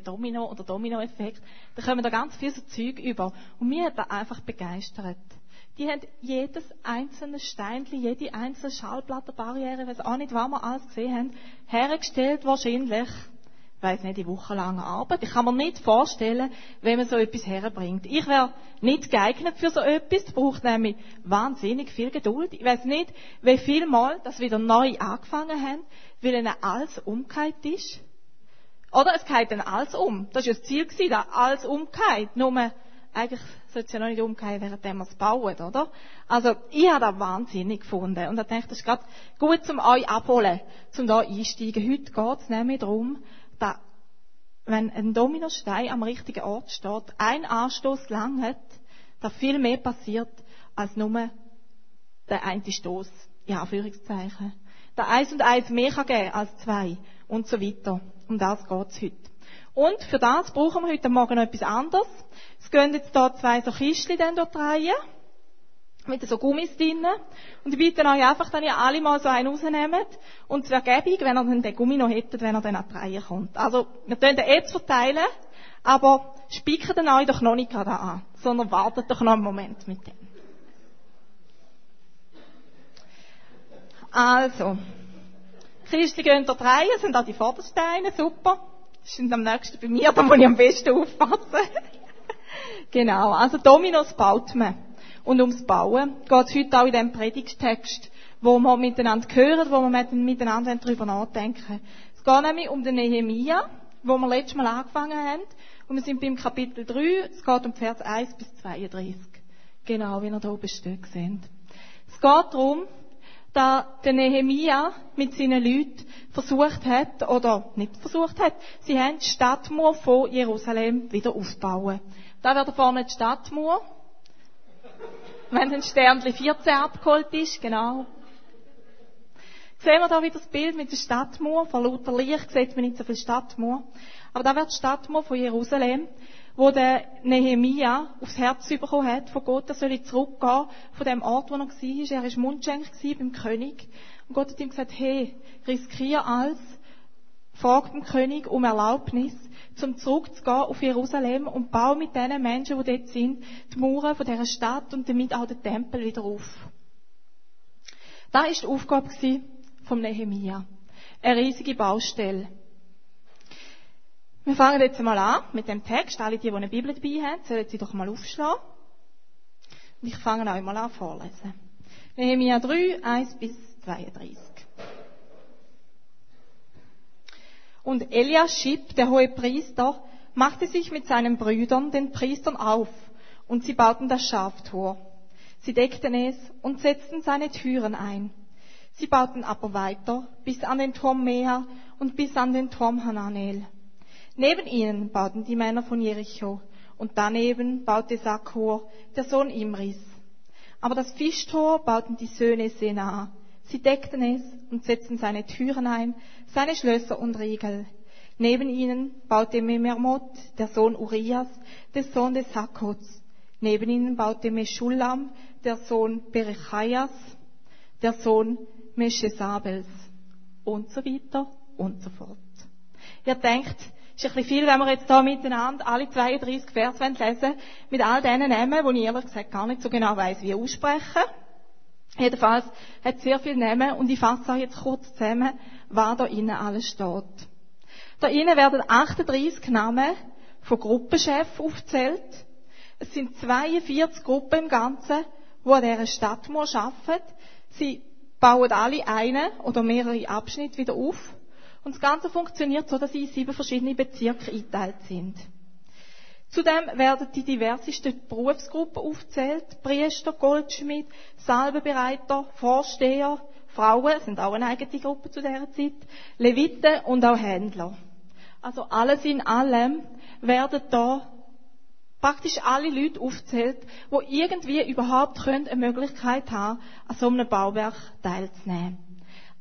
Domino oder Dominoeffekt, da kommen da ganz viel so Zeug über. Und mir hat das einfach begeistert. Die haben jedes einzelne Steinchen, jede einzelne Schallplattenbarriere, ich weiß auch nicht, was wir alles gesehen haben, hergestellt wahrscheinlich weiß nicht, die wochenlange Arbeit. Ich kann mir nicht vorstellen, wenn man so etwas herbringt. Ich wäre nicht geeignet für so etwas. Das braucht nämlich wahnsinnig viel Geduld. Ich weiß nicht, wie viel Mal das wieder neu angefangen haben, weil ihnen alles umgekehrt ist. Oder es geht dann alles um. Das war ja das Ziel, dass alles umgeht. Nur, eigentlich sollte es ja noch nicht umgehen, während wir es bauen, oder? Also, ich habe das wahnsinnig gefunden. Und ich denke, das ist gerade gut, um euch abholen, um da einsteigen. Heute geht es nämlich darum, dass, wenn ein Dominostein am richtigen Ort steht, ein Anstoß lang hat, da viel mehr passiert, als nur der eine Stoß, in Anführungszeichen. Da eins und eins mehr kann geben als zwei und so weiter. Um das geht es heute. Und für das brauchen wir heute Morgen noch etwas anderes. Es gehen jetzt hier zwei so Kistchen dann dort rein mit so Gummis drinnen. Und ich bitte euch einfach, dass ihr alle mal so einen rausnehmt. Und es wäre gäbig, wenn ihr den Gummi noch hättet, wenn er dann an die kommt. Also, wir können den jetzt verteilen, aber spicken den euch doch noch nicht gerade an, sondern wartet doch noch einen Moment mit dem. Also, Christi gehen dort rein, sind auch die Vordersteine, super. Sind am nächsten bei mir, da muss ich am besten aufpassen. genau, also Dominos baut man. Und ums Bauen geht es heute auch in diesem Predigtext, wo wir miteinander hören, wo wir miteinander darüber nachdenken. Es geht nämlich um den Nehemia, wo wir letztes Mal angefangen haben. Und wir sind beim Kapitel 3, es geht um Vers 1 bis 32. Genau, wie ihr da oben steht, seht. Es geht darum, dass der Nehemia mit seinen Leuten versucht hat, oder nicht versucht hat, sie haben die Stadtmauer von Jerusalem wieder aufbauen. Da wäre da vorne die Stadtmauer wenn ein Sternli 14 abgeholt ist, genau. Sehen wir da wieder das Bild mit der Stadtmauer. Von lauter Licht sieht man nicht so viel Stadtmauer. Aber da wird die Stadtmauer von Jerusalem, wo der Nehemia aufs Herz bekommen hat von Gott, er soll zurückgehen von dem Ort, wo er war. Er war Mundschenk beim König. Und Gott hat ihm gesagt, hey, riskier alles, frag dem König um Erlaubnis zum zurückzugehen auf Jerusalem und baue mit den Menschen, die dort sind, die Mauern von dieser Stadt und damit auch den Tempel wieder auf. Das war die Aufgabe vom Nehemia. Eine riesige Baustelle. Wir fangen jetzt mal an mit dem Text. Alle, die, die eine Bibel dabei haben, sollen sie doch mal aufschlagen. Und ich fange auch mal an vorlesen. Nehemia 3, 1 bis 32. Und Eliaschib, der hohe Priester, machte sich mit seinen Brüdern, den Priestern, auf, und sie bauten das Schaftor. Sie deckten es und setzten seine Türen ein. Sie bauten aber weiter bis an den Turm Meha und bis an den Turm Hananel. Neben ihnen bauten die Männer von Jericho und daneben baute Sakur, der Sohn Imris. Aber das Fischtor bauten die Söhne Sena. Sie deckten es und setzten seine Türen ein, seine Schlösser und Riegel. Neben ihnen baute Memermot, der Sohn Urias, der Sohn des Hakots. Neben ihnen baute Meschullam, der Sohn Berechaias, der Sohn Meschesabels. Und so weiter und so fort. Ihr denkt, ist ein bisschen viel, wenn wir jetzt da miteinander alle 32 Vers lesen, mit all diesen Namen, die ich ehrlich gesagt gar nicht so genau weiß, wie aussprechen. Jedenfalls hat sehr viele Namen und ich fasse auch jetzt kurz zusammen, was da innen alles steht. Da innen werden 38 Namen von Gruppenchefs aufgezählt. Es sind 42 Gruppen im Ganzen, die an dieser Stadtmauer arbeiten. Sie bauen alle einen oder mehrere Abschnitte wieder auf. Und das Ganze funktioniert so, dass sie in sieben verschiedene Bezirke eingeteilt sind. Zudem werden die diversesten Berufsgruppen aufgezählt. Priester, Goldschmied, Salbenbereiter, Vorsteher, Frauen sind auch eine eigene Gruppe zu dieser Zeit, Leviten und auch Händler. Also alles in allem werden da praktisch alle Leute aufgezählt, die irgendwie überhaupt eine Möglichkeit haben, an so einem Bauwerk teilzunehmen.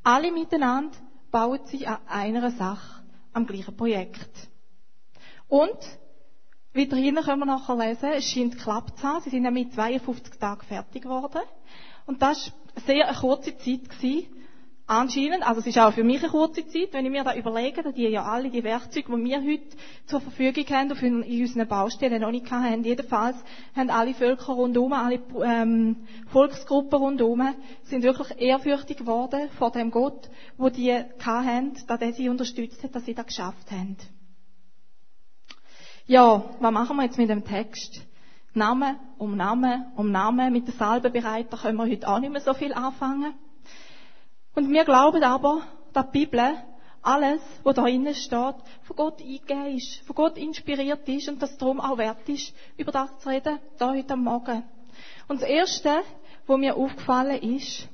Alle miteinander bauen sie an einer Sache, am gleichen Projekt. Und wie drinnen können wir nachher lesen, es scheint geklappt zu haben. Sie sind mit 52 Tagen fertig geworden. Und das war sehr eine kurze Zeit gewesen. Anscheinend, also es ist auch für mich eine kurze Zeit, wenn ich mir da überlege, dass die ja alle die Werkzeuge, die wir heute zur Verfügung haben, auf in unseren Baustellen noch nicht haben. Jedenfalls haben alle Völker rundherum, alle ähm, Volksgruppen rundherum, sind wirklich ehrfürchtig geworden vor dem Gott, wo die hatten, dass er sie unterstützt hat, dass sie das geschafft haben. Ja, was machen wir jetzt mit dem Text? Name um Name um Name. Mit den Salbenbereiter können wir heute auch nicht mehr so viel anfangen. Und wir glauben aber, dass die Bibel alles, was da innen steht, von Gott eingegeben ist, von Gott inspiriert ist und dass es darum auch wert ist, über das zu reden, da heute Morgen. Und das Erste, was mir aufgefallen ist,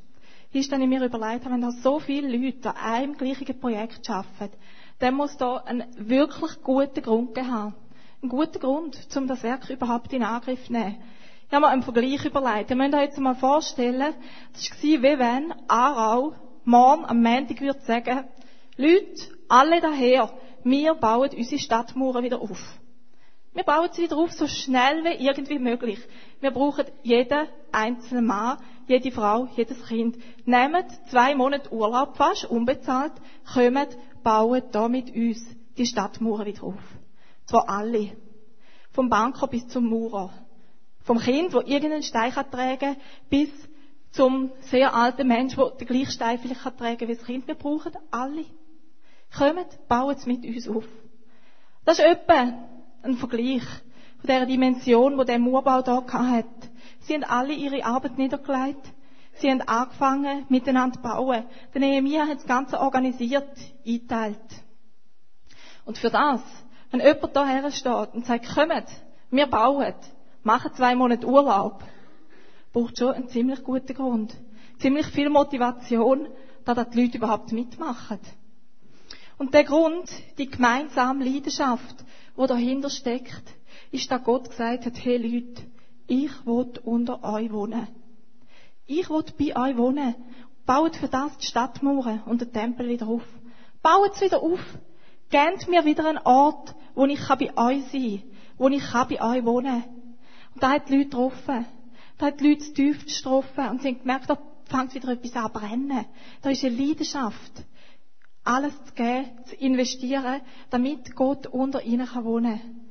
ist, dass ich mir überlegt habe, wenn da so viele Leute an einem gleichen Projekt arbeiten, dann muss da einen wirklich guten Grund haben. Einen guten Grund, um das Werk überhaupt in Angriff zu nehmen. Ich habe mir einen Vergleich überlegt. Ihr müsst euch jetzt mal vorstellen, das war wie wenn Aarau morgen am Montag würde sagen, Leute, alle daher, wir bauen unsere Stadtmauern wieder auf. Wir bauen sie wieder auf, so schnell wie irgendwie möglich. Wir brauchen jeden einzelnen Mann, jede Frau, jedes Kind. Nehmt zwei Monate Urlaub fast, unbezahlt, kommt, bauen da mit uns die Stadtmauern wieder auf. Zwar alle. Vom Banker bis zum Maurer. Vom Kind, wo irgendeinen Stein tragen, bis zum sehr alten Mensch, der den gleichen Stein vielleicht kann tragen wie das Kind. Wir brauchen alle. Kommt, bauen es mit uns auf. Das ist etwa ein Vergleich von der Dimension, wo der Murbau da hat. Sie haben alle ihre Arbeit niedergelegt. Sie haben angefangen, miteinander zu bauen. Der Nehemiah hat das Ganze organisiert, eingeteilt. Und für das, wenn jemand da steht und sagt, kommt, wir bauen, machen zwei Monate Urlaub, braucht schon einen ziemlich guten Grund. Ziemlich viel Motivation, dass die Leute überhaupt mitmachen. Und der Grund, die gemeinsame Leidenschaft, die dahinter steckt, ist, dass Gott gesagt hat, hey Leute, ich will unter euch wohnen. Ich will bei euch wohnen. Baut für das die Stadtmauern und den Tempel wieder auf. Baut es wieder auf. Gebt mir wieder einen Ort, wo ich bei euch sein kann, wo ich bei euch wohnen kann. Und da hat die Leute getroffen. Da hat die Leute das tiefst getroffen und sie haben gemerkt, da fängt wieder etwas an zu brennen. Da ist eine Leidenschaft. Alles zu geben, zu investieren, damit Gott unter ihnen wohnen kann.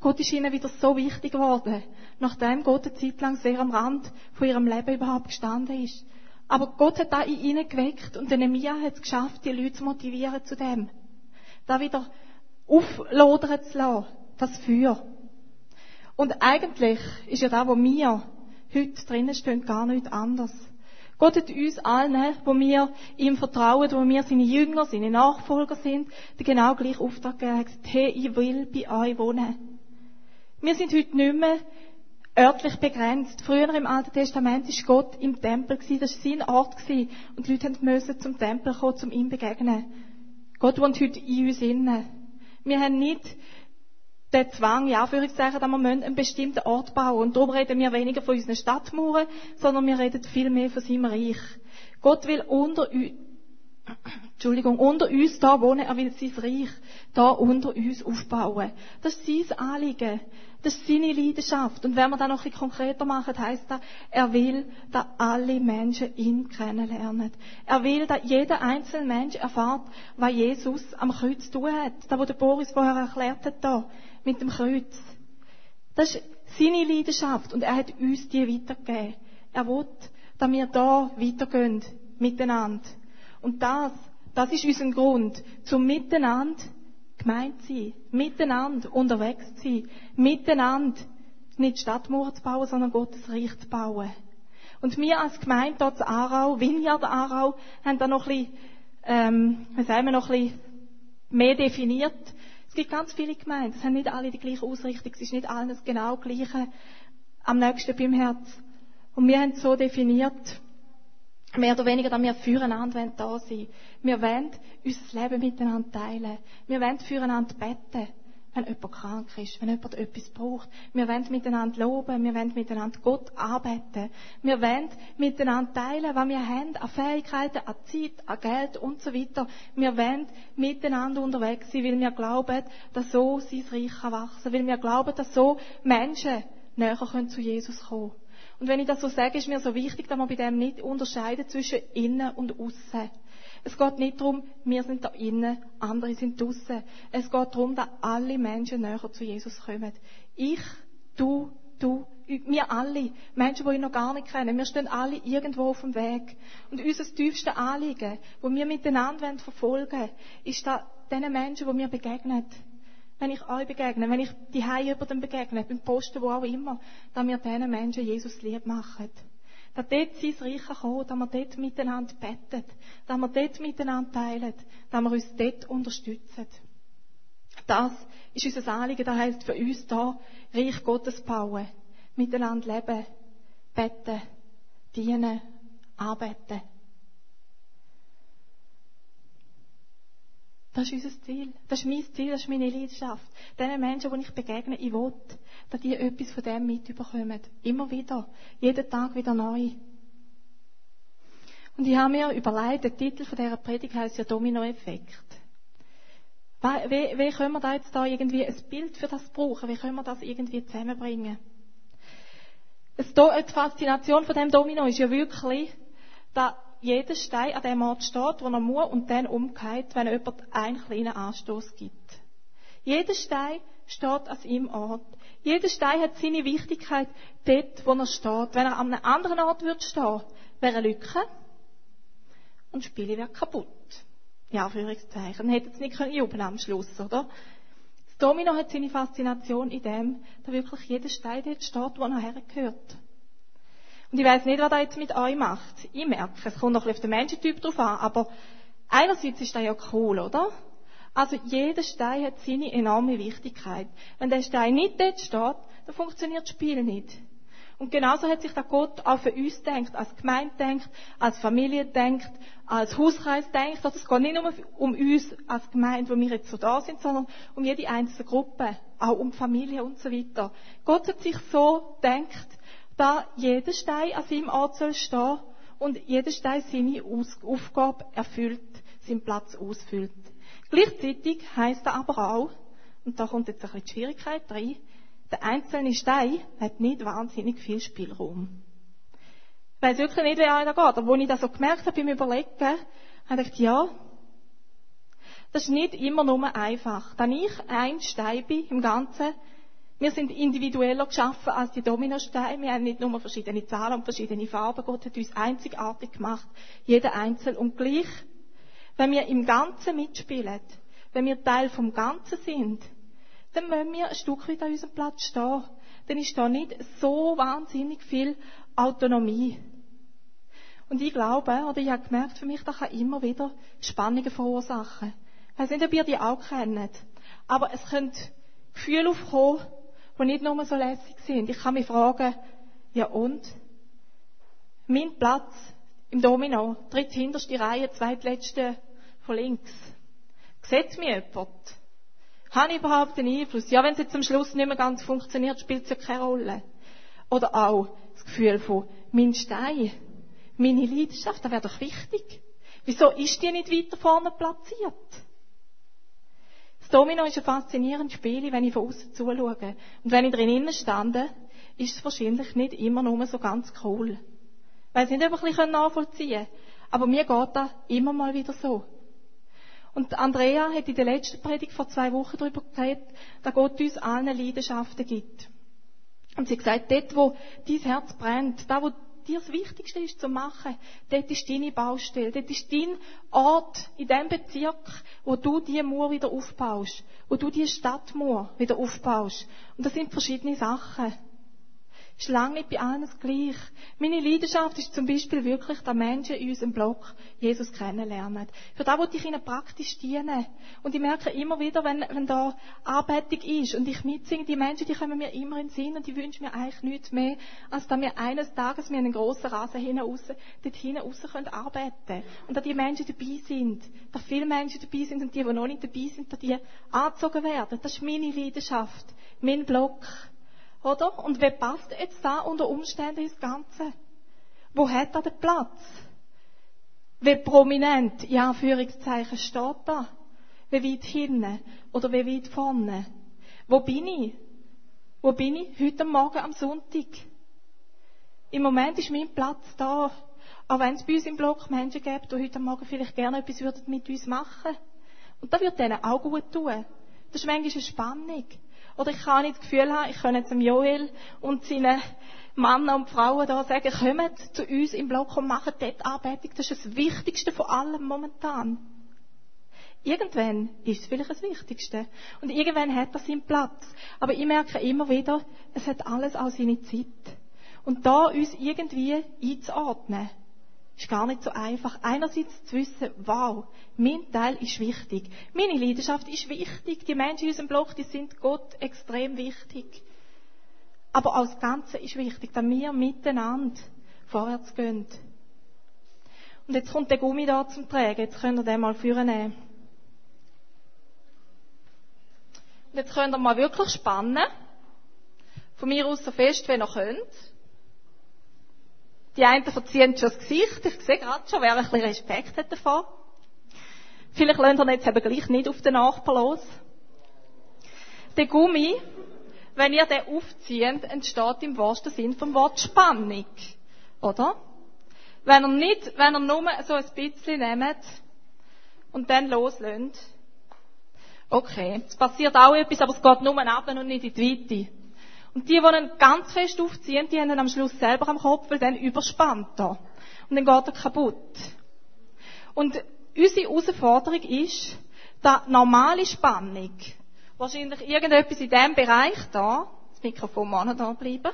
Gott ist ihnen wieder so wichtig geworden, nachdem Gott eine Zeit lang sehr am Rand von ihrem Leben überhaupt gestanden ist. Aber Gott hat da in ihnen geweckt und Nehemiah hat es geschafft, die Leute zu motivieren zu dem. Da wieder auflodern zu lassen, das Feuer. Und eigentlich ist ja da, wo wir heute drinnen stehen, gar nichts anderes. Gott hat uns allen, wo wir ihm vertrauen, wo wir seine Jünger, seine Nachfolger sind, den genau gleichen Auftrag gegeben. Er hat gesagt, hey, ich will bei euch wohnen. Wir sind heute nicht mehr örtlich begrenzt. Früher im Alten Testament war Gott im Tempel das war sein Ort Und die Leute mussten zum Tempel kommen, um ihm zu begegnen. Gott wohnt heute in uns innen. Wir haben nicht den Zwang, ja, Anführungszeichen, dass wir einen bestimmten Ort bauen. Und darum reden wir weniger von unseren Stadtmauern, sondern wir reden viel mehr von seinem Reich. Gott will unter uns, Entschuldigung, unter uns da wohnen, er will sein Reich da unter uns aufbauen. Das ist sein Anliegen. Das ist seine Leidenschaft. Und wenn wir das noch ein konkreter machen, heisst das, er will, dass alle Menschen ihn kennenlernen. Er will, dass jeder einzelne Mensch erfahrt, was Jesus am Kreuz tun hat. Das, was der Boris vorher erklärt hat, da, mit dem Kreuz. Das ist seine Leidenschaft. Und er hat uns die weitergegeben. Er will, dass wir da weitergehen, miteinander. Und das, das ist unser Grund, zum Miteinander gemeint sein, miteinander unterwegs zu sein, miteinander nicht Stadtmauern zu bauen, sondern Gottes Reich zu bauen. Und wir als Gemeinde dort in Aarau, Vineyard Aarau, haben da noch ein bisschen, ähm, wie sagen wir, noch ein bisschen mehr definiert. Es gibt ganz viele Gemeinden, es haben nicht alle die gleiche Ausrichtung, es ist nicht alles genau gleiche am nächsten beim Herz. Und wir haben es so definiert, mehr oder weniger, dass wir füreinander da sein Wir wollen unser Leben miteinander teilen. Wir wollen füreinander beten, wenn jemand krank ist, wenn jemand etwas braucht. Wir wollen miteinander loben, wir wollen miteinander Gott arbeiten. Wir wollen miteinander teilen, was wir haben, an Fähigkeiten, an Zeit, an Geld und so weiter. Wir wollen miteinander unterwegs sein, weil wir glauben, dass so sein Reich wachsen kann, weil wir glauben, dass so Menschen näher zu Jesus kommen können. Und wenn ich das so sage, ist mir so wichtig, dass man bei dem nicht unterscheidet zwischen innen und außen. Es geht nicht darum, wir sind da innen, andere sind draußen. Es geht darum, dass alle Menschen näher zu Jesus kommen. Ich, du, du, wir alle, Menschen, die ihn noch gar nicht kennen, wir stehen alle irgendwo auf dem Weg. Und unser tiefstes Anliegen, wo wir miteinander verfolgen wollen, ist da diesen Menschen, die mir begegnen. Wenn ich euch begegne, wenn ich die Hause begegne, beim Posten, wo auch immer, dass wir diesen Menschen Jesus lieb machen. Dass dort sein Reich kommt, dass wir dort miteinander beten, dass wir dort miteinander teilen, dass wir uns dort unterstützen. Das ist unser Anliegen, das heisst für uns da, Reich Gottes bauen, miteinander leben, beten, dienen, arbeiten. Das ist unser Ziel. Das ist mein Ziel, das ist meine Leidenschaft. Den Menschen, die ich begegne, ich will, dass die etwas von dem mitbekommen. Immer wieder. Jeden Tag wieder neu. Und ich habe mir überlegt, der Titel von dieser Predigt heißt ja Dominoeffekt. Wie, wie können wir da jetzt da irgendwie ein Bild für das brauchen? Wie können wir das irgendwie zusammenbringen? Die Faszination von dem Domino ist ja wirklich, dass jeder Stein an dem Ort steht, wo er muss und dann umkehrt, wenn jemand einen kleinen Anstoß gibt. Jeder Stein steht an seinem Ort. Jeder Stein hat seine Wichtigkeit dort, wo er steht. Wenn er an einem anderen Ort würde stehen, wäre eine Lücke und das Spiel wäre kaputt. Ja, Anführungszeichen. Hätte es nicht jubeln am Schluss, oder? Das Domino hat seine Faszination in dem, dass wirklich jeder Stein dort steht, wo er hergehört. Und ich weiß nicht, was das jetzt mit euch macht. Ich merke, es kommt noch ein bisschen auf den Menschentyp drauf an, aber einerseits ist das ja cool, oder? Also jeder Stein hat seine enorme Wichtigkeit. Wenn der Stein nicht dort steht, dann funktioniert das Spiel nicht. Und genauso hat sich der Gott auch für uns denkt, als Gemeinde denkt, als Familie denkt, als Hauskreis denkt. Also es geht nicht nur um uns als Gemeinde, wo wir jetzt so da sind, sondern um jede einzelne Gruppe, auch um Familie und so weiter. Gott hat sich so denkt, da jeder Stein an seinem Ort soll stehen und jeder Stein seine Aufgabe erfüllt, seinen Platz ausfüllt. Gleichzeitig heißt er aber auch, und da kommt jetzt ein bisschen die Schwierigkeit rein, der einzelne Stein hat nicht wahnsinnig viel Spielraum. Ich weiß wirklich nicht, wie einer geht, aber als ich das so gemerkt habe beim Überlegen, habe ich gedacht, ja, das ist nicht immer nur einfach. Wenn ich ein Stein bin im Ganzen, wir sind individueller geschaffen als die Dominosteine. Wir haben nicht nur verschiedene Zahlen und verschiedene Farben. Gott hat uns einzigartig gemacht. Jeder einzeln. Und gleich, wenn wir im Ganzen mitspielen, wenn wir Teil vom Ganzen sind, dann müssen wir ein Stück weit an unserem Platz stehen. Dann ist da nicht so wahnsinnig viel Autonomie. Und ich glaube, oder ich habe gemerkt, für mich, das kann immer wieder Spannungen verursachen. Ich weiß nicht, ob ihr die auch kennt. Aber es könnte Gefühle aufkommen, die nicht nur so lässig sind. Ich kann mich fragen, ja und? Mein Platz im Domino, dritthinterste Reihe, zweitletzte von links. Sieht mich jemand? Habe ich überhaupt einen Einfluss? Ja, wenn es jetzt am Schluss nicht mehr ganz funktioniert, spielt es ja keine Rolle. Oder auch das Gefühl von, mein Stein, meine Leidenschaft, das wäre doch wichtig. Wieso ist die nicht weiter vorne platziert? Domino ist ein faszinierendes Spiel, wenn ich von außen zuschaue. Und wenn ich drinnen stande, ist es wahrscheinlich nicht immer nur so ganz cool. Weil sie nicht einfach ein bisschen nachvollziehen können. Aber mir geht das immer mal wieder so. Und Andrea hat in der letzten Predigt vor zwei Wochen darüber geredet, dass Gott uns allen Leidenschaften gibt. Und sie hat gesagt, dort, wo dein Herz brennt, da, wo dir das Wichtigste ist zu machen, dort ist deine Baustelle, dort ist dein Ort in dem Bezirk, wo du die Mauer wieder aufbaust, wo du die Stadtmauer wieder aufbaust. Und das sind verschiedene Sachen ist lange nicht bei allen das gleich. Meine Leidenschaft ist zum Beispiel wirklich, dass Menschen in unserem Blog Jesus kennenlernen. Für das wollte ich ihnen praktisch dienen. Und ich merke immer wieder, wenn, wenn da Arbeitung ist und ich mitsinge, die Menschen, die kommen mir immer in den Sinn und die wünschen mir eigentlich nichts mehr, als dass wir eines Tages mit einem grossen Rasen hinten raus, dort hinten raus können arbeiten Und dass die Menschen dabei sind. Dass viele Menschen dabei sind und die, die noch nicht dabei sind, dass die angezogen werden. Das ist meine Leidenschaft. Mein Blog. Oder? Und wie passt jetzt da unter Umständen ins Ganze? Wo hat er den Platz? Wie prominent, in Anführungszeichen, steht da? Wie weit hinten? Oder wie weit vorne? Wo bin ich? Wo bin ich? Heute Morgen am Sonntag. Im Moment ist mein Platz da. Auch wenn es bei uns im Block Menschen gibt, die heute Morgen vielleicht gerne etwas würden mit uns machen Und das wird denen auch gut tun. Das ist manchmal eine Spannung. Oder ich kann nicht das Gefühl haben, ich könnte jetzt dem Joel und seinen Männer und Frauen da sagen, kommt zu uns im Block und macht dort Arbeitung. Das ist das Wichtigste von allem momentan. Irgendwann ist es vielleicht das Wichtigste. Und irgendwann hat das seinen Platz. Aber ich merke immer wieder, es hat alles auch seine Zeit. Und da uns irgendwie einzuordnen, ist gar nicht so einfach. Einerseits zu wissen, wow, mein Teil ist wichtig. Meine Leidenschaft ist wichtig. Die Menschen in unserem Block, die sind Gott extrem wichtig. Aber auch das Ganze ist wichtig, dass wir miteinander vorwärts gehen. Und jetzt kommt der Gummi da zum Tragen. Jetzt könnt ihr den mal führen nehmen. Und jetzt könnt ihr mal wirklich spannen. Von mir aus so fest, wie ihr könnt. Die einen verziehen schon das Gesicht. Ich sehe gerade schon, wer ein bisschen Respekt hat davon. Vielleicht lernt ihr jetzt eben gleich nicht auf den Nachbar los. Der Gummi, wenn ihr den aufzieht, entsteht im wahrsten Sinn vom Wort Spannung. Oder? Wenn ihr nicht, wenn ihr nur so ein bisschen nehmt und dann loslönt. Okay, es passiert auch etwas, aber es geht nur ab und nicht in die Weite. Und die, die ihn ganz fest aufziehen, die haben ihn am Schluss selber am Kopf, weil dann überspannt er. Und dann geht er kaputt. Und unsere Herausforderung ist, dass normale Spannung, wahrscheinlich irgendetwas in diesem Bereich da, das Mikrofon muss noch da bleiben,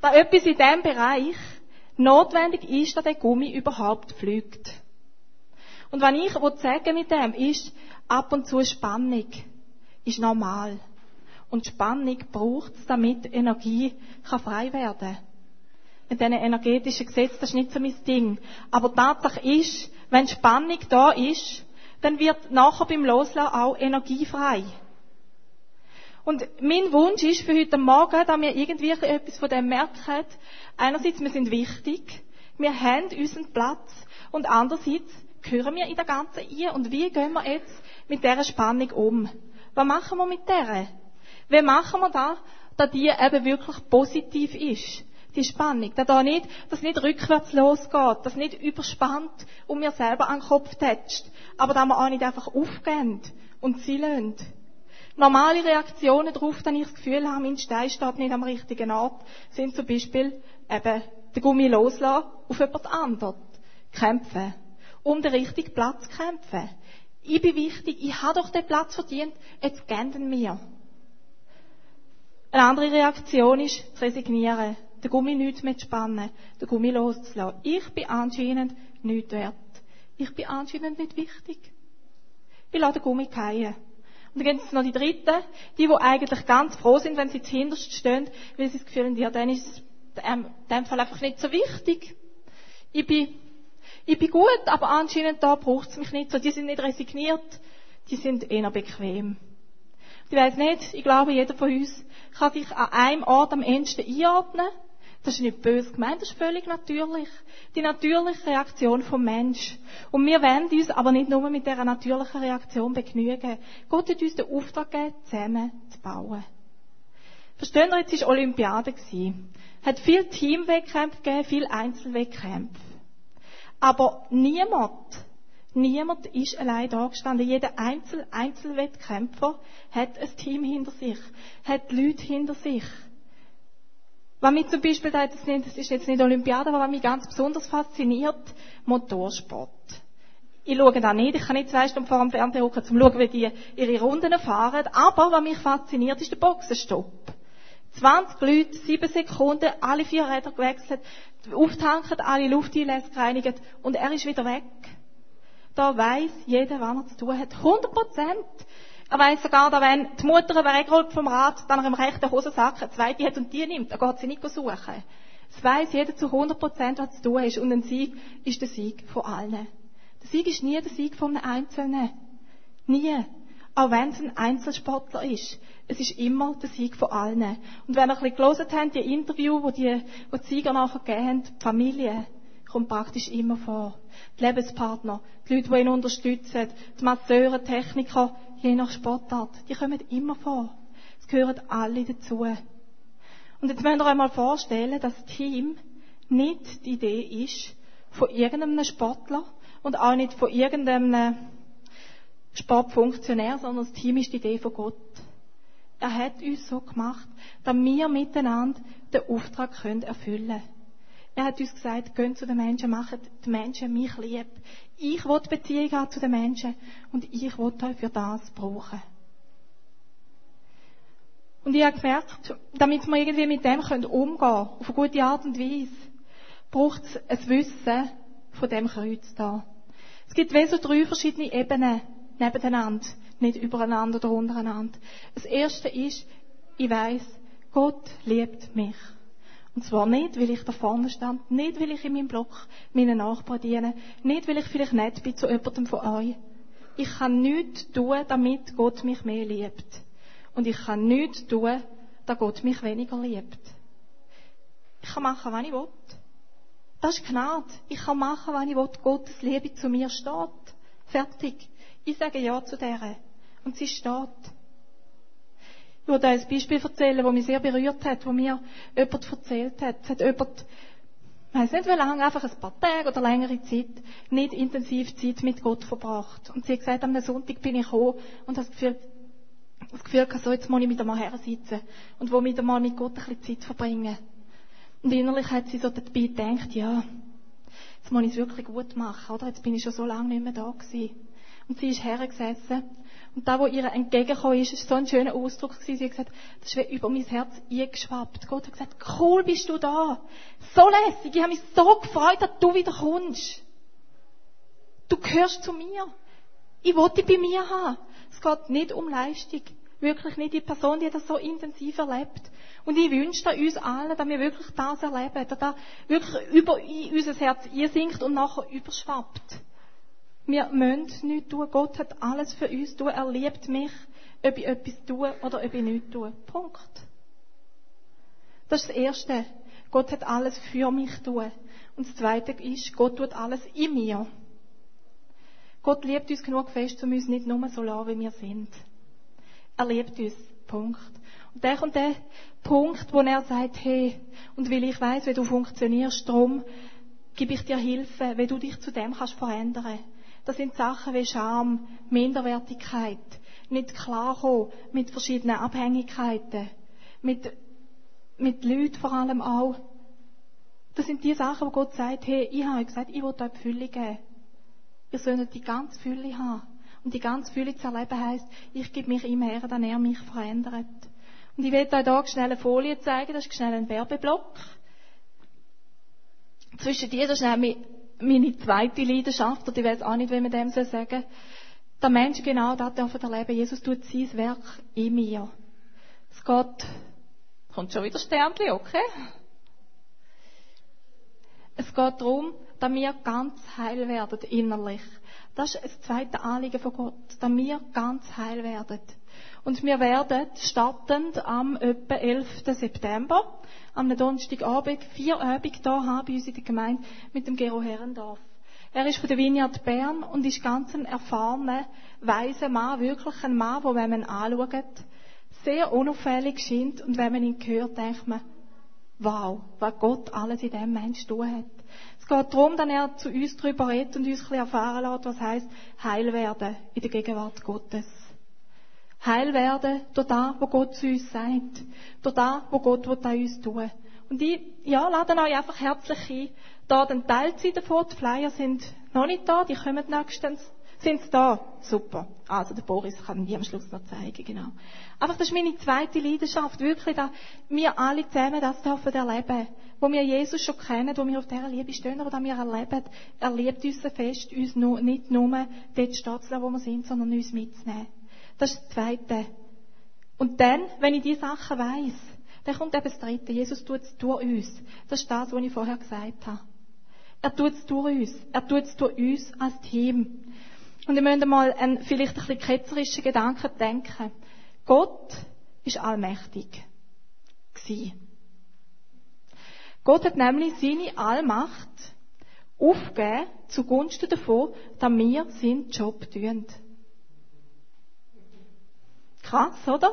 dass etwas in diesem Bereich notwendig ist, dass der Gummi überhaupt fliegt. Und was ich sagen mit dem ist, ab und zu Spannung ist normal. Und Spannung braucht es, damit Energie kann frei werden kann. Mit diesen energetischen Gesetzen, das ist nicht so mein Ding. Aber Tatsache ist, wenn Spannung da ist, dann wird nachher beim Loslassen auch Energie frei. Und mein Wunsch ist für heute Morgen, dass wir irgendwie etwas von dem merken. Einerseits, wir sind wichtig, wir haben unseren Platz und andererseits gehören wir in der ganzen ein. Und wie gehen wir jetzt mit dieser Spannung um? Was machen wir mit der? Wie machen wir das, dass die eben wirklich positiv ist? Die Spannung. Dass da nicht, dass nicht rückwärts losgeht, dass nicht überspannt und mir selber an den Kopf tätscht. Aber dass wir auch nicht einfach aufgehen und sie lassen. Normale Reaktionen darauf, wenn ich das Gefühl habe, mein Stein steht nicht am richtigen Ort, sind zum Beispiel eben den Gummi loslassen, auf etwas anderes kämpfen. Um den richtigen Platz kämpfen. Ich bin wichtig, ich habe doch den Platz verdient, jetzt geben mir. Eine andere Reaktion ist zu resignieren, den Gummi nicht mehr zu spannen, den Gummi loszulassen. Ich bin anscheinend nicht wert. Ich bin anscheinend nicht wichtig. Ich lasse den Gummi fallen. Und dann gibt es noch die Dritten, die, die eigentlich ganz froh sind, wenn sie zuhinterst stehen, weil sie das Gefühl haben, ja, dann ist es in dem Fall einfach nicht so wichtig. Ich bin, ich bin gut, aber anscheinend da braucht es mich nicht so. Die sind nicht resigniert, die sind eher bequem. Ich weiß nicht, ich glaube, jeder von uns kann sich an einem Ort am ehesten einordnen. Das ist nicht böse gemeint, das ist völlig natürlich. Die natürliche Reaktion vom Mensch. Und wir wollen uns aber nicht nur mit dieser natürlichen Reaktion begnügen. Gott hat uns den Auftrag gegeben, zusammen zu bauen. Verstehen wir, jetzt war Olympiade. Gewesen. Hat viel Teamwettkämpfe gegeben, viel Einzelwettkämpfe. Aber niemand Niemand ist allein da gestanden. Jeder Einzel Einzelwettkämpfer hat ein Team hinter sich, hat Leute hinter sich. Was mich zum Beispiel, das ist jetzt nicht Olympiade, aber was mich ganz besonders fasziniert, Motorsport. Ich schaue da nicht, ich kann nicht zwei Stunden vor dem Fernseher gucken, um zu schauen, wie die ihre Runden fahren. Aber was mich fasziniert, ist der Boxenstopp. 20 Leute, 7 Sekunden, alle vier Räder gewechselt, auftanken, alle Lufteinlässe gereinigt und er ist wieder weg. Da weiß jeder, was er zu tun hat. 100 Prozent. Er weiß sogar, dass wenn die Mutter wegholt vom Rad, dann er im rechten Hosensack eine zweite hat und die nimmt, dann geht sie nicht suchen. Es weiß jeder zu 100 Prozent, was zu tun ist. Und ein Sieg ist der Sieg von allen. Der Sieg ist nie der Sieg von einem Einzelnen. Nie. Auch wenn es ein Einzelsportler ist. Es ist immer der Sieg von allen. Und wenn ihr ein bisschen gelesen habt, die Interview, wo die, wo die Sieger nachher gegeben haben, die Familie, kommt praktisch immer vor. Die Lebenspartner, die Leute, die ihn unterstützen, die Masseure, Techniker, je nach Sportart, die kommen immer vor. Es gehören alle dazu. Und jetzt müsst ihr euch mal vorstellen, dass das Team nicht die Idee ist von irgendeinem Sportler und auch nicht von irgendeinem Sportfunktionär, sondern das Team ist die Idee von Gott. Er hat uns so gemacht, damit wir miteinander den Auftrag erfüllen können. Er hat uns gesagt, geht zu den Menschen, macht die Menschen mich lieb. Ich will Beziehung haben zu den Menschen und ich will euch für das brauchen. Und ich habe gemerkt, damit wir irgendwie mit dem umgehen können, auf eine gute Art und Weise, braucht es ein Wissen von dem Kreuz da. Es gibt wie so drei verschiedene Ebenen nebeneinander, nicht übereinander oder untereinander. Das erste ist, ich weiß, Gott liebt mich. Und zwar nicht, weil ich da vorne stand, nicht, weil ich in meinem Block meinen Nachbarn diene, nicht, weil ich vielleicht nett bin zu jemandem von euch. Ich kann nichts tun, damit Gott mich mehr liebt. Und ich kann nichts tun, dass Gott mich weniger liebt. Ich kann machen, was ich will. Das ist Gnade. Ich kann machen, was ich will. Gottes Liebe zu mir steht. Fertig. Ich sage Ja zu der. Und sie steht. Ich will ein Beispiel erzählen, das mich sehr berührt hat, wo mir jemand erzählt hat. Es hat jemand, ich weiss nicht wie lange, einfach ein paar Tage oder längere Zeit, nicht intensiv Zeit mit Gott verbracht. Und sie hat gesagt, am Sonntag bin ich gekommen und habe das Gefühl, das Gefühl gehabt, so, jetzt muss ich mit einmal her sitzen und wo mit einmal mit Gott ein bisschen Zeit verbringen. Und innerlich hat sie so dabei gedacht, ja, jetzt muss ich es wirklich gut machen, oder? Jetzt bin ich schon so lange nicht mehr da gewesen. Und sie ist hergesessen. Und da, wo ihr entgegengekommen ist, ist so ein schöner Ausdruck gewesen. Sie hat gesagt, das ist wie über mein Herz eingeschwappt. Gott hat gesagt, cool bist du da. So lässig. Ich habe mich so gefreut, dass du wieder kommst. Du gehörst zu mir. Ich wollte dich bei mir haben. Es geht nicht um Leistung wirklich nicht die Person, die das so intensiv erlebt. Und ich wünsche uns allen, dass wir wirklich das erleben, dass das wirklich über unser Herz einsinkt und nachher überschwappt. Wir müssen nichts tun. Gott hat alles für uns tun. Er liebt mich, ob ich etwas tue oder ob ich nichts tue. Punkt. Das ist das Erste. Gott hat alles für mich tun. Und das Zweite ist, Gott tut alles in mir. Gott liebt uns genug fest, um uns nicht nur so lassen, wie wir sind. Er liebt uns. Punkt. Und der kommt der Punkt, wo er sagt, hey, und weil ich weiß, wie du funktionierst, darum gebe ich dir Hilfe, wie du dich zu dem kannst verändern. Das sind Sachen wie Scham, Minderwertigkeit, nicht klarkommen mit verschiedenen Abhängigkeiten, mit, mit Leuten vor allem auch. Das sind die Sachen, wo Gott sagt, hey, ich habe gesagt, ich will euch die Fülle geben. Ihr sollt die ganze Fülle haben. Und die ganze Fülle zu erleben heisst, ich gebe mich ihm her, dann er mich verändert. Und ich werde euch hier schnell eine Folie zeigen, das ist schnell ein Werbeblock. Zwischen dir, das ist nämlich meine zweite Leidenschaft, oder ich weiß auch nicht, wie man dem sagen soll. Der Mensch genau das dürfen erleben. Jesus tut sein Werk in mir. Es geht, kommt schon wieder Sternchen, okay? Es geht darum, dass wir ganz heil werden innerlich. Das ist das zweite Anliegen von Gott, dass wir ganz heil werden. Und wir werden startend am etwa 11. September, am Donnerstagabend, vier Abende hier haben bei uns in der Gemeinde mit dem Gero Herrendorf. Er ist von der Vineyard Bern und ist ganz ein erfahrener, weiser Mann, wirklich ein Mann, wo wenn man ihn anschaut, sehr unauffällig scheint und wenn man ihn hört, denkt man, wow, was Gott alles in diesem Menschen tun hat. Es geht darum, dass er zu uns darüber redet und uns ein bisschen erfahren lässt, was heisst, heil werden in der Gegenwart Gottes. Heil werden durch das, was Gott zu uns sagt. Durch das, was Gott an uns tun. Und ich, ja, lade euch einfach herzlich ein, da den Teilzeit davon. Die Flyer sind noch nicht da, die kommen nächstens. Sind sie da? Super. Also, der Boris kann die am Schluss noch zeigen, genau. Einfach, das ist meine zweite Leidenschaft, wirklich, dass wir alle zusammen das dürfen erleben. Wo wir Jesus schon kennen, wo wir auf dieser Liebe stehen, aber wir erleben, er liebt uns fest, uns nicht nur dort stehen zu wo wir sind, sondern uns mitzunehmen. Das ist das Zweite. Und dann, wenn ich diese Sachen weiss, dann kommt eben das Dritte. Jesus tut es durch uns. Das ist das, was ich vorher gesagt habe. Er tut es durch uns. Er tut es durch uns als Team. Und ihr müsst mal einen vielleicht ein bisschen ketzerischen Gedanken denken. Gott ist allmächtig. Gewesen. Gott hat nämlich seine Allmacht aufgegeben zugunsten davon, dass wir seinen Job tun. Krass, oder?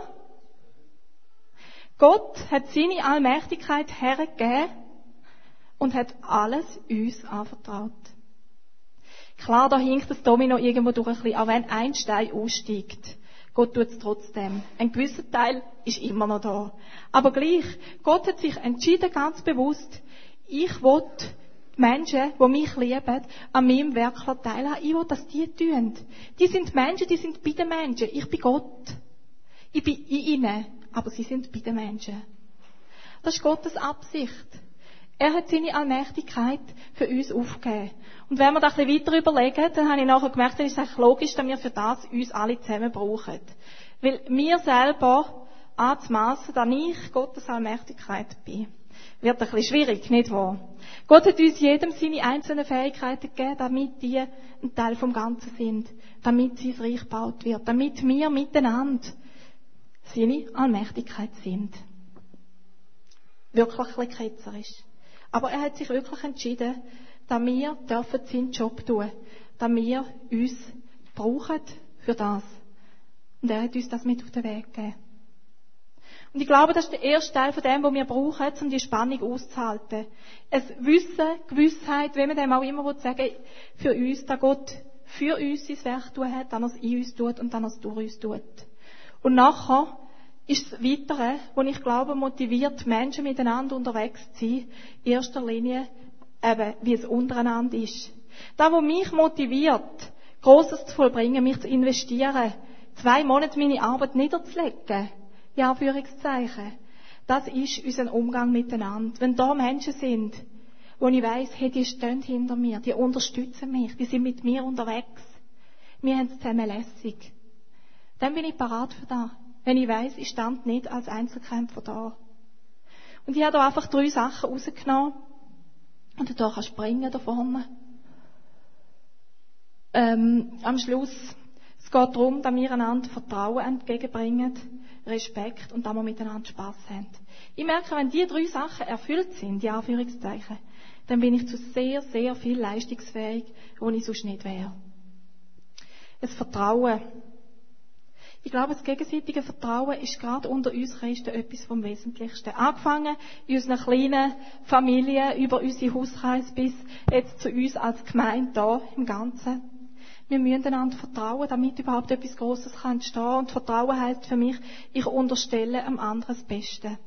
Gott hat seine Allmächtigkeit hergegeben und hat alles uns anvertraut. Klar, da hinkt das Domino irgendwo durch ein bisschen, auch wenn ein Stein aussteigt. Gott tut es trotzdem. Ein gewisser Teil ist immer noch da. Aber gleich, Gott hat sich entschieden, ganz bewusst, ich will die Menschen, die mich lieben, an meinem Werk teilhaben. Ich will, dass die tun. Die sind Menschen, die sind bei den Menschen. Ich bin Gott. Ich bin in ihnen, aber sie sind bei den Menschen. Das ist Gottes Absicht. Er hat seine Allmächtigkeit für uns aufgegeben. Und wenn wir da ein bisschen weiter überlegen, dann habe ich nachher gemerkt, dann ist es logisch, dass wir für das uns alle zusammen brauchen. Weil wir selber anzumassen, dass ich Gottes Allmächtigkeit bin, wird ein bisschen schwierig, nicht wahr? Gott hat uns jedem seine einzelnen Fähigkeiten gegeben, damit die ein Teil vom Ganzen sind, damit sein Reich gebaut wird, damit wir miteinander seine Allmächtigkeit sind. Wirklich ein bisschen ketzerisch. Aber er hat sich wirklich entschieden, dass wir dürfen seinen Job tun, dass wir uns brauchen für das. Und er hat uns das mit auf den Weg gegeben. Und ich glaube, das ist der erste Teil von dem, was wir brauchen, um die Spannung auszuhalten. Es Wissen, Gewissheit, wie man dem auch immer sagen für uns, dass Gott für uns sein Werk tun hat, dann er es in uns tut und dann er es durch uns tut. Und nachher ist das Weitere, wo ich glaube, motiviert Menschen miteinander unterwegs zu sein, in erster Linie eben, wie es untereinander ist. Da, wo mich motiviert, Großes zu vollbringen, mich zu investieren, zwei Monate meine Arbeit niederzulegen, ja, Anführungszeichen, das ist unser Umgang miteinander. Wenn da Menschen sind, wo ich weiss, hey, die stehen hinter mir, die unterstützen mich, die sind mit mir unterwegs, wir haben es zusammen lässig, dann bin ich parat für das. Wenn ich weiss, ich stand nicht als Einzelkämpfer da. Und ich habe da einfach drei Sachen rausgenommen. Und da kann springen da vorne. Ähm, am Schluss, es geht darum, dass wir einander Vertrauen entgegenbringen, Respekt und dass wir miteinander Spass haben. Ich merke, wenn die drei Sachen erfüllt sind, die Anführungszeichen, dann bin ich zu sehr, sehr viel leistungsfähig, wo ich sonst nicht wäre. Das Vertrauen. Ich glaube, das gegenseitige Vertrauen ist gerade unter uns Christen etwas vom Wesentlichsten. Angefangen in unseren kleinen Familien, über unsere Hauskreis bis jetzt zu uns als Gemeinde da im Ganzen. Wir müssen einander vertrauen, damit überhaupt etwas Großes kann entstehen. Und Vertrauen heißt für mich, ich unterstelle am anderen das Beste.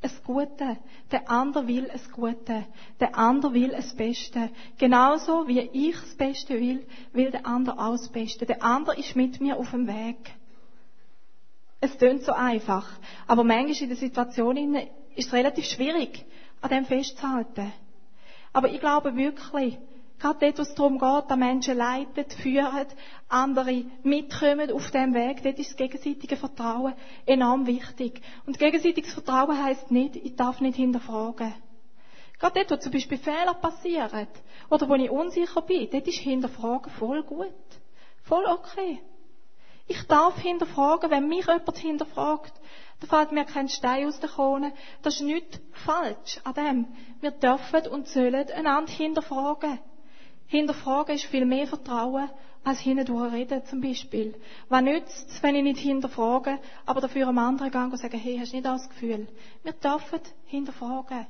Es Gute. Der andere will es Gute. Der andere will es Beste. Genauso wie ich das Beste will, will der andere auch das Beste. Der andere ist mit mir auf dem Weg. Es tönt so einfach. Aber manchmal in der Situation ist es relativ schwierig, an dem festzuhalten. Aber ich glaube wirklich, gerade dort, wo es darum geht, dass Menschen leiten, führen, andere mitkommen auf dem Weg, dort ist das gegenseitige Vertrauen enorm wichtig. Und gegenseitiges Vertrauen heisst nicht, ich darf nicht hinterfragen. Gerade dort, wo zum Beispiel Fehler passieren, oder wo ich unsicher bin, dort ist Hinterfragen voll gut. Voll okay. Ich darf hinterfragen, wenn mich jemand hinterfragt, da fällt mir kein Stein aus der Krone. Das ist nicht falsch an dem. Wir dürfen und sollen einander hinterfragen. Hinterfragen ist viel mehr Vertrauen, als hindurch reden, zum Beispiel. Was nützt es, wenn ich nicht hinterfrage, aber dafür einem anderen gehe und sage, hey, hast du nicht das Gefühl? Wir dürfen hinterfragen.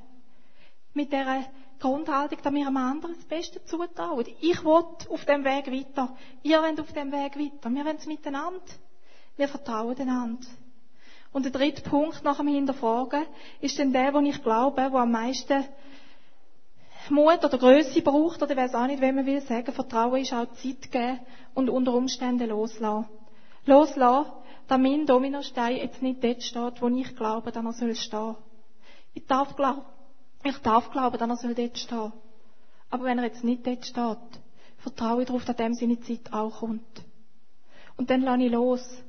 Mit dieser Grundhaltung, dass wir einem anderen das Beste zutrauen. Ich will auf dem Weg weiter. Ihr wollt auf dem Weg weiter. Wir wollen es miteinander. Wir vertrauen einander. Und der dritte Punkt nach dem Hinterfragen ist dann der, wo ich glaube, wo am meisten Mut oder Größe braucht, oder weiß auch nicht, wie man will sagen. Vertrauen ist auch Zeit geben und unter Umständen loslassen. Loslassen, dass mein Dominostein jetzt nicht dort steht, wo ich glaube, dass er soll stehen. Ich darf glauben, ich darf glauben, dass er dort stehen. Aber wenn er jetzt nicht dort steht, vertraue ich darauf, dass dem seine Zeit auch kommt. Und dann lasse ich los.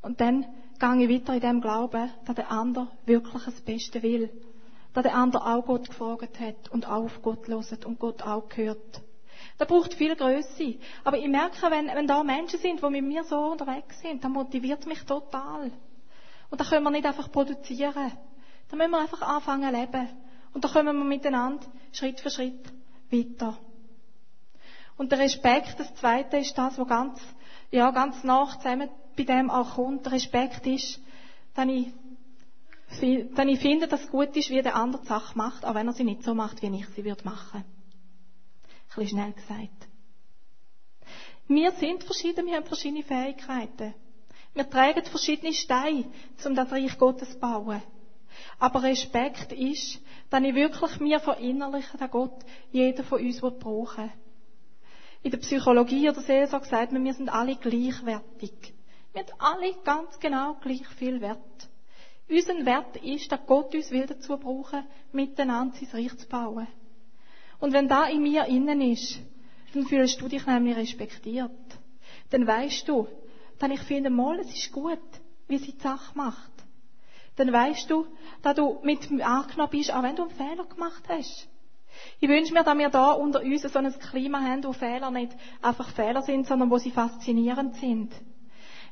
Und dann gehe ich weiter in dem Glauben, dass der andere wirklich das Beste will. Dass der andere auch Gott gefragt hat und auch auf Gott loset und Gott auch gehört. Das braucht viel Größe. Aber ich merke, wenn, wenn da Menschen sind, die mit mir so unterwegs sind, dann motiviert mich total. Und da können wir nicht einfach produzieren. Da müssen wir einfach anfangen leben. Und da kommen wir miteinander Schritt für Schritt weiter. Und der Respekt, das Zweite ist das, was ganz, ja, ganz nach zusammen bei dem auch kommt. Der Respekt ist, dass ich Denn ich finde, dass es gut ist, wie der andere die Sache macht, auch wenn er sie nicht so macht, wie ich sie würde machen. Ein bisschen schnell gesagt. Wir sind verschieden, wir haben verschiedene Fähigkeiten. Wir tragen verschiedene Steine, um das Reich Gottes zu bauen. Aber Respekt ist, dass ich wirklich mir verinnerliche, dass Gott jeder von uns brauchen In der Psychologie oder Seelsorge sagt man, wir sind alle gleichwertig. Wir haben alle ganz genau gleich viel Wert. Unser Wert ist, dass Gott uns will dazu brauchen, miteinander sein Reich zu bauen. Und wenn da in mir innen ist, dann fühlst du dich nämlich respektiert. Dann weißt du, dann ich finde mal, es ist gut, wie sie die Sache macht. Dann weißt du, dass du mit angenommen bist, auch wenn du einen Fehler gemacht hast. Ich wünsche mir, dass wir da unter uns so ein Klima haben, wo Fehler nicht einfach Fehler sind, sondern wo sie faszinierend sind.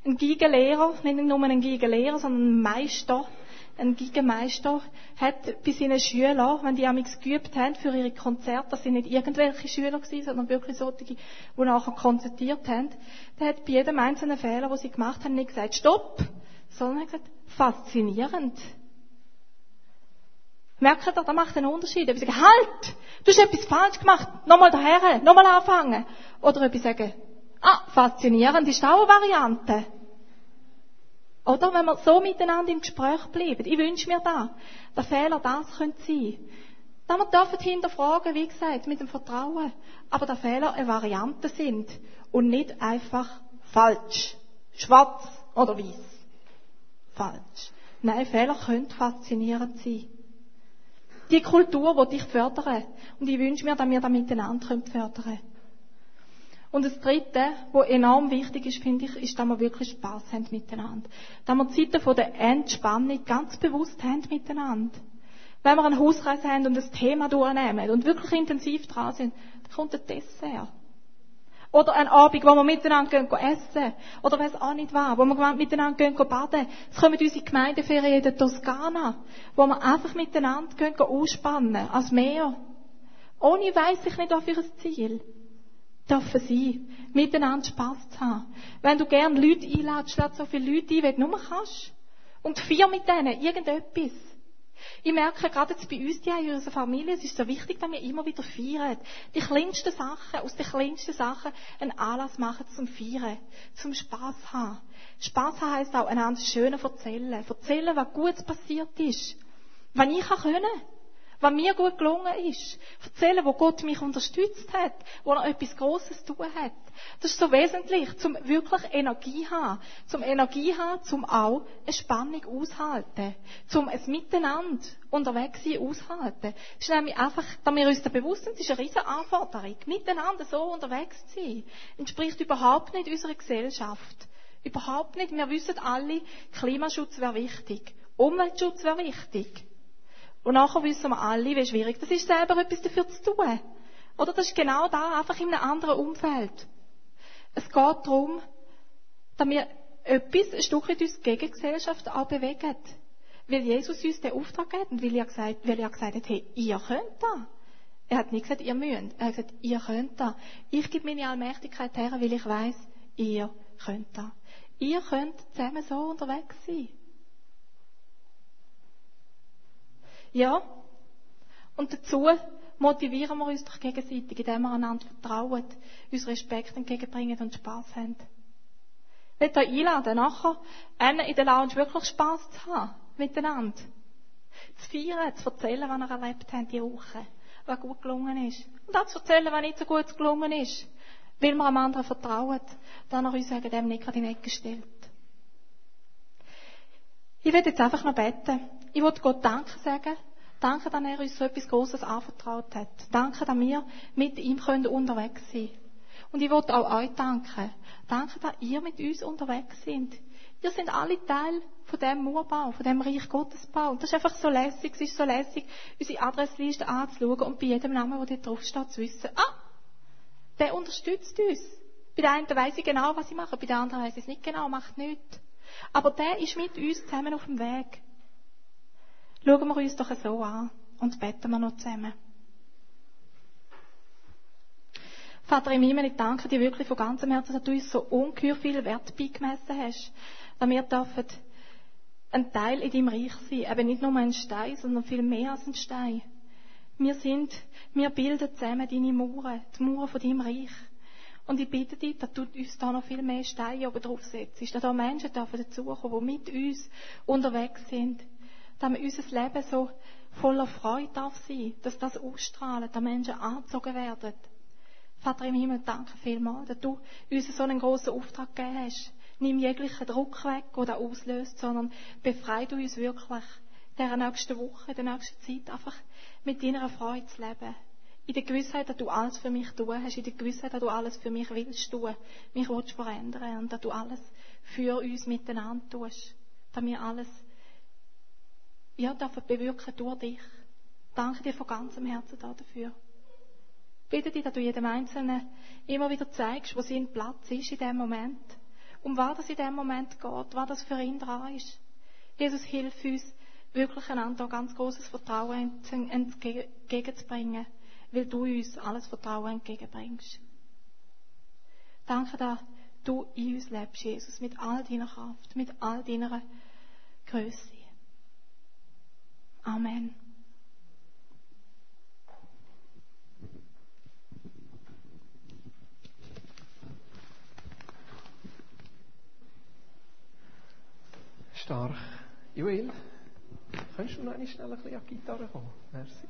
Ein Gigelehrer, nicht nur ein Gigelehrer, sondern ein Meister, ein Gigemeister, hat bei seinen Schülern, wenn die amigs geübt haben für ihre Konzerte, das sind nicht irgendwelche Schüler gewesen, sondern wirklich solche, die nachher konzertiert haben, der hat bei jedem einzelnen Fehler, den sie gemacht haben, nicht gesagt, stopp, sondern hat gesagt, faszinierend. Merkt ihr, da macht einen Unterschied. Ob ich sage, halt, du hast etwas falsch gemacht, nochmal daher, nochmal anfangen. Oder ob ich sage, ah, faszinierend ist auch eine Variante. Oder wenn wir so miteinander im Gespräch bleiben. Ich wünsche mir da, der Fehler das könnte sein. Da wir dürfen hinterfragen, wie gesagt, mit dem Vertrauen. Aber der Fehler eine Variante sind und nicht einfach falsch. Schwarz oder weiß. Falsch. Nein, Fehler können faszinierend sein. Die Kultur will ich fördern. Und ich wünsche mir, dass wir da miteinander fördern können. Und das Dritte, was enorm wichtig ist, finde ich, ist, dass wir wirklich Spaß haben miteinander. Dass wir Zeiten von der Entspannung ganz bewusst haben miteinander. Wenn wir einen Hauskreis haben und das Thema durchnehmen und wirklich intensiv dran sind, dann kommt ein Dessert. Oder ein Abend, wo wir miteinander gehen, essen. Oder weiß auch nicht was, wo wir miteinander gehen, baden. Es kommen unsere Gemeindeferien in der Toskana, wo wir einfach miteinander gehen, ausspannen, als Meer. Ohne weiss ich nicht, für ein Ziel dürfen sein, miteinander Spass zu haben. Wenn du gern Leute einladest, lad so viele Leute ein, wie du nur kannst. Und vier mit denen, irgendetwas. Ich merke gerade jetzt bei uns, die in unserer Familie, es ist so wichtig, dass wir immer wieder feiern. Die kleinsten Sachen, aus den kleinsten Sachen einen Anlass machen zum Feiern, zum Spass haben. Spass haben heisst auch einander schöner erzählen. Erzählen, was gut passiert ist. Was ich kann können was mir gut gelungen ist. Erzählen, wo Gott mich unterstützt hat, wo er etwas Großes tun hat. Das ist so wesentlich, zum wirklich Energie haben. Zum Energie haben, zum auch eine Spannung aushalten. Zum ein Miteinander unterwegs sein aushalten. Das ist nämlich einfach, da wir uns da bewusst sind, das ist eine riesige Anforderung. Miteinander so unterwegs zu sein. Entspricht überhaupt nicht unserer Gesellschaft. Überhaupt nicht. Wir wissen alle, Klimaschutz wäre wichtig. Umweltschutz wäre wichtig. Und nachher wissen wir alle, wie schwierig das ist, selber etwas dafür zu tun. Oder das ist genau da, einfach in einem anderen Umfeld. Es geht darum, dass wir etwas, ein Stück weit uns gegen die Gesellschaft auch bewegen. Weil Jesus uns den Auftrag gibt und weil er gesagt, weil er gesagt hat, hey, ihr könnt da. Er hat nicht gesagt, ihr müsst. Er hat gesagt, ihr könnt da. Ich gebe meine Allmächtigkeit her, weil ich weiß, ihr könnt da. Ihr könnt zusammen so unterwegs sein. Ja. Und dazu motivieren wir uns doch gegenseitig, indem wir einander vertrauen, uns Respekt entgegenbringen und Spass haben. Ich euch einladen, nachher in der Lounge wirklich Spass zu haben, miteinander. Zu feiern, zu erzählen, was ihr erlebt habt die Woche, was gut gelungen ist. Und auch zu erzählen, was nicht so gut gelungen ist. Weil wir am anderen vertrauen, dann er uns sagen, dem nicht in die Ecke stellt. Ich werde jetzt einfach noch beten. Ich wollte Gott Danke sagen. Danke, dass er uns so etwas Großes anvertraut hat. Danke, dass wir mit ihm können unterwegs sein können. Und ich wollte auch euch danken. Danke, dass ihr mit uns unterwegs seid. Ihr seid alle Teil von dem Murbau, von dem Reich Gottesbau. Und das ist einfach so lässig, es ist so lässig, unsere Adressliste anzuschauen und bei jedem Namen, der dort draufsteht, zu wissen, ah, der unterstützt uns. Bei der einen weiß ich genau, was ich mache, bei der anderen weiß ich es nicht genau, macht nichts. Aber der ist mit uns zusammen auf dem Weg. Schauen wir uns doch so an und beten wir noch zusammen. Vater im Himmel, ich danke dir wirklich von ganzem Herzen, dass du uns so ungeheuer viel Wert beigemessen hast, dass wir dürfen ein Teil in deinem Reich sein. Eben nicht nur ein Stein, sondern viel mehr als ein Stein. Wir sind, wir bilden zusammen deine Mauern, die Mauern von deinem Reich. Und ich bitte dich, dass du uns da noch viel mehr Steine oben drauf setzt, dass da Menschen dazukommen, die mit uns unterwegs sind, dass unser Leben so voller Freude darf sein, dass das ausstrahlt, dass Menschen angezogen werden. Vater im Himmel, danke vielmals, dass du uns so einen großen Auftrag gegeben hast. Nimm jeglichen Druck weg, der das auslöst, sondern befreie du uns wirklich, der nächsten Woche, der nächsten Zeit, einfach mit deiner Freude zu leben. In der Gewissheit, dass du alles für mich tun hast, in der Gewissheit, dass du alles für mich willst tun, mich willst verändern und dass du alles für uns miteinander tust, dass wir alles ja, dürfen bewirken durch dich. Danke dir von ganzem Herzen dafür. Bitte dich, dass du jedem Einzelnen immer wieder zeigst, wo sein Platz ist in dem Moment. Um was es in dem Moment geht, was das für ihn dran ist. Jesus, hilf uns, wirklich einander ganz großes Vertrauen entgegenzubringen, weil du uns alles Vertrauen entgegenbringst. Danke, dass du in uns lebst, Jesus, mit all deiner Kraft, mit all deiner Größe. Amen. Stark. Joel, könntest du noch eine schnell ein bisschen an die Gitarre kommen? Merci.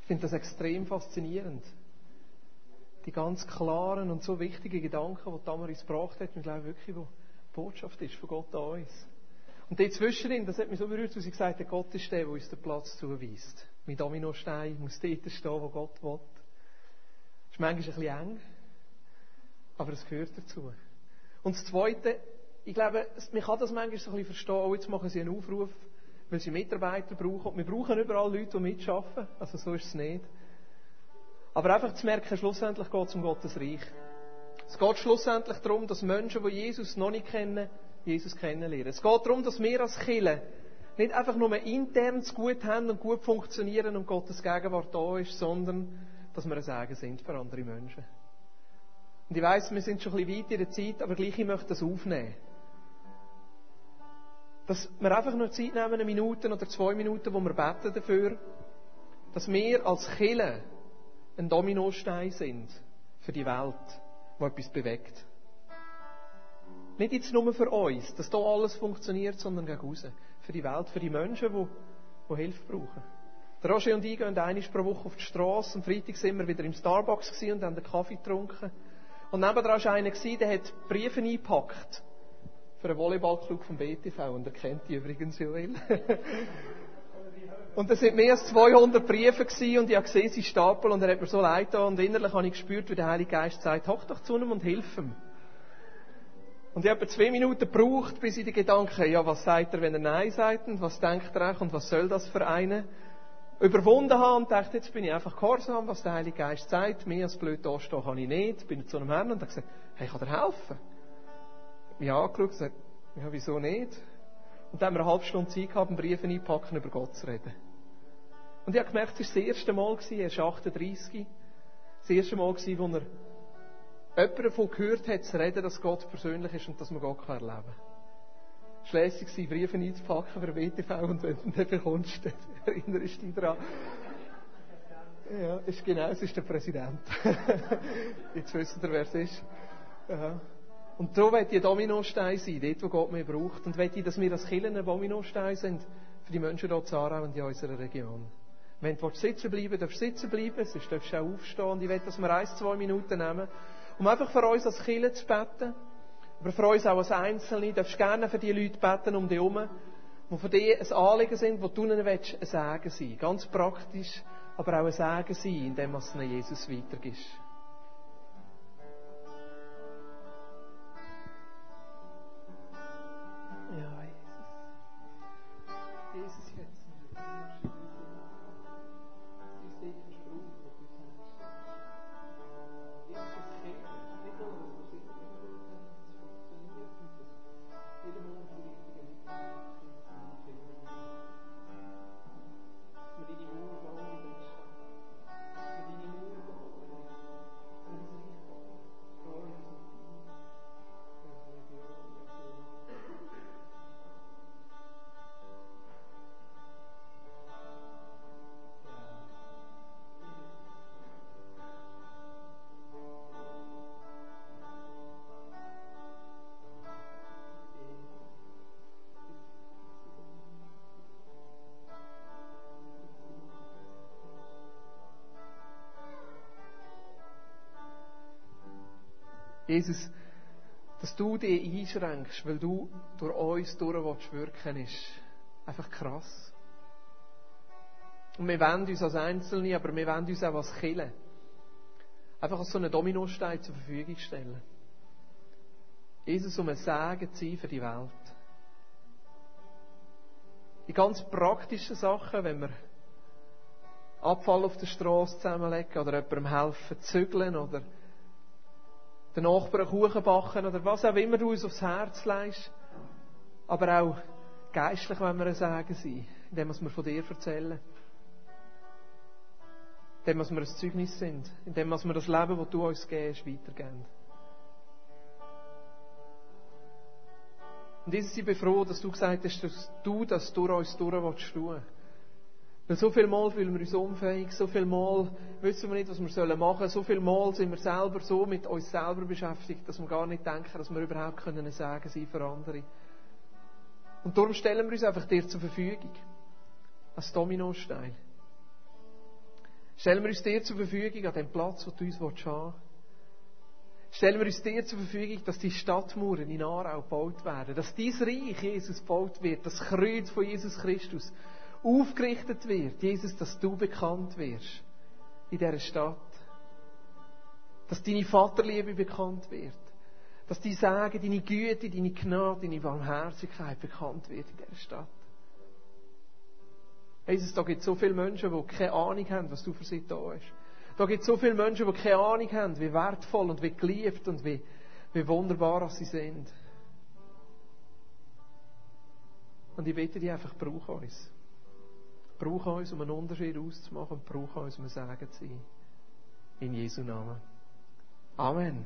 Ich finde das extrem faszinierend. Die ganz klaren und so wichtigen Gedanken, die Damaris gebracht hat, ich glaube wirklich, wo die Botschaft ist von Gott an uns. Und dort zwischendrin, das hat mich so berührt, als sie gesagt hat, Gott ist der, der uns den Platz zuweist. Mein Dominostein muss dort stehen, wo Gott will. Das ist manchmal ein bisschen eng, aber es gehört dazu. Und das Zweite, ich glaube, man kann das manchmal so ein bisschen verstehen, auch jetzt machen sie einen Aufruf, weil sie Mitarbeiter brauchen. Und wir brauchen überall Leute, die mitschaffen, also so ist es nicht. Aber einfach zu merken, schlussendlich geht es um Gottes Reich. Es geht schlussendlich darum, dass Menschen, die Jesus noch nicht kennen, Jesus kennenlernen. Es geht darum, dass wir als Kirche nicht einfach nur intern zu gut haben und gut funktionieren und Gottes Gegenwart da ist, sondern dass wir ein Segen sind für andere Menschen. Und ich weiss, wir sind schon ein bisschen weit in der Zeit, aber gleich ich möchte das aufnehmen. Dass wir einfach nur Zeit nehmen, eine Minute oder zwei Minuten, wo wir beten dafür, dass wir als Kirche ein Dominostein sind für die Welt, die etwas bewegt. Nicht jetzt nur für uns, dass hier alles funktioniert, sondern gegen raus. Für die Welt, für die Menschen, die, die Hilfe brauchen. Der Roger und ich gehen einmal pro Woche auf die Straße. Am Freitag sind wir wieder im Starbucks und haben einen Kaffee getrunken. Und nebenan war einer, der hat Briefe eingepackt. Für einen Volleyballclub vom BTV. Und er kennt die übrigens Joel. und es sind mehr als 200 Briefe gewesen, und ich habe gesehen, sie stapeln und er hat mir so leid getan. Und innerlich habe ich gespürt, wie der Heilige Geist sagt, hoch doch zu ihm und hilf ihm. Und ich habe zwei Minuten gebraucht, bis ich die Gedanken, ja, was sagt er, wenn er Nein sagt, und was denkt er eigentlich, und was soll das für einen, überwunden habe und dachte, jetzt bin ich einfach gehorsam, was der Heilige Geist sagt. Mir als blöd dastehen kann ich nicht. Bin zu einem Herrn und habe gesagt, hey, kann dir helfen? Mich angeschaut und gesagt, ja, wieso nicht? Und dann haben wir eine halbe Stunde Zeit gehabt, einen Brief einpacken, über Gott zu reden. Und ich habe gemerkt, es war das erste Mal, er ist 38, das erste Mal, wo er jemand davon gehört hat, zu reden, dass Gott persönlich ist und dass man Gott erleben kann. Schließlich waren Briefe einzupacken für WTV und wenn du den bekommst, dann erinnerst du dich daran. Ja, ist genau, es ist der Präsident. Jetzt wissen ihr, wer es ist. Ja. Und so wird die Dominostein sein, dort, wo Gott mehr braucht. Und ich, dass wir als Killen ein Dominostein sind für die Menschen hier in Aarau und in unserer Region. Wenn du sitzen bleiben darfst du sitzen bleiben, sonst darfst du auch aufstehen. Und ich will, dass wir ein, zwei Minuten nehmen, um einfach für uns als Kirche zu beten. Aber für uns auch als Einzelne. Du darfst gerne für die Leute beten um dich herum, die für dich ein Anliegen sind, wo du ihnen willst, ein Segen sein. Ganz praktisch, aber auch ein Segen sein, indem du es Jesus weitergibst. Jesus, dass du dich einschränkst, weil du durch uns durch wirken ist einfach krass. Und wir wollen uns als Einzelne, aber wir wollen uns auch als Kille einfach als so einen Dominostein zur Verfügung stellen. Jesus, um ein Segen zu sein für die Welt. Die ganz praktischen Sachen, wenn wir Abfall auf der Straße zusammenlegen oder jemandem helfen zügeln oder den Nachbarn Kuchen backen oder was auch immer du uns aufs Herz legst. Aber auch geistlich, wenn wir ein Sagen sein, indem wir von dir erzählen. Indem wir ein Zeugnis sind. Indem wir das Leben, das du uns gibst, weitergeben. Und Jesus, ich bin froh, dass du gesagt hast, dass du das durch uns durch willst tun. Weil so viel Mal fühlen wir uns unfähig, so viel Mal wissen wir nicht, was wir machen sollen, so viel Mal sind wir selber so mit uns selber beschäftigt, dass wir gar nicht denken, dass wir überhaupt können sagen sein für andere. Und darum stellen wir uns einfach dir zur Verfügung. Als Dominostein. Stellen wir uns dir zur Verfügung an dem Platz, wo du uns haben willst. Stellen wir uns dir zur Verfügung, dass die Stadtmauern in Aarau gebaut werden, dass dies Reich Jesus gebaut wird, das Kreuz von Jesus Christus aufgerichtet wird, Jesus, dass du bekannt wirst in dieser Stadt. Dass deine Vaterliebe bekannt wird. Dass die Sagen, deine Güte, deine Gnade, deine Barmherzigkeit bekannt wird in dieser Stadt. Jesus, da gibt es so viele Menschen, die keine Ahnung haben, was du für sie da hast. Da gibt es so viele Menschen, die keine Ahnung haben, wie wertvoll und wie geliebt und wie, wie wunderbar sie sind. Und ich bitte dich einfach, brauch uns. Brauch uns, um einen Unterschied auszumachen und brauch uns, um ein Segen zu sein. In Jesu Namen. Amen.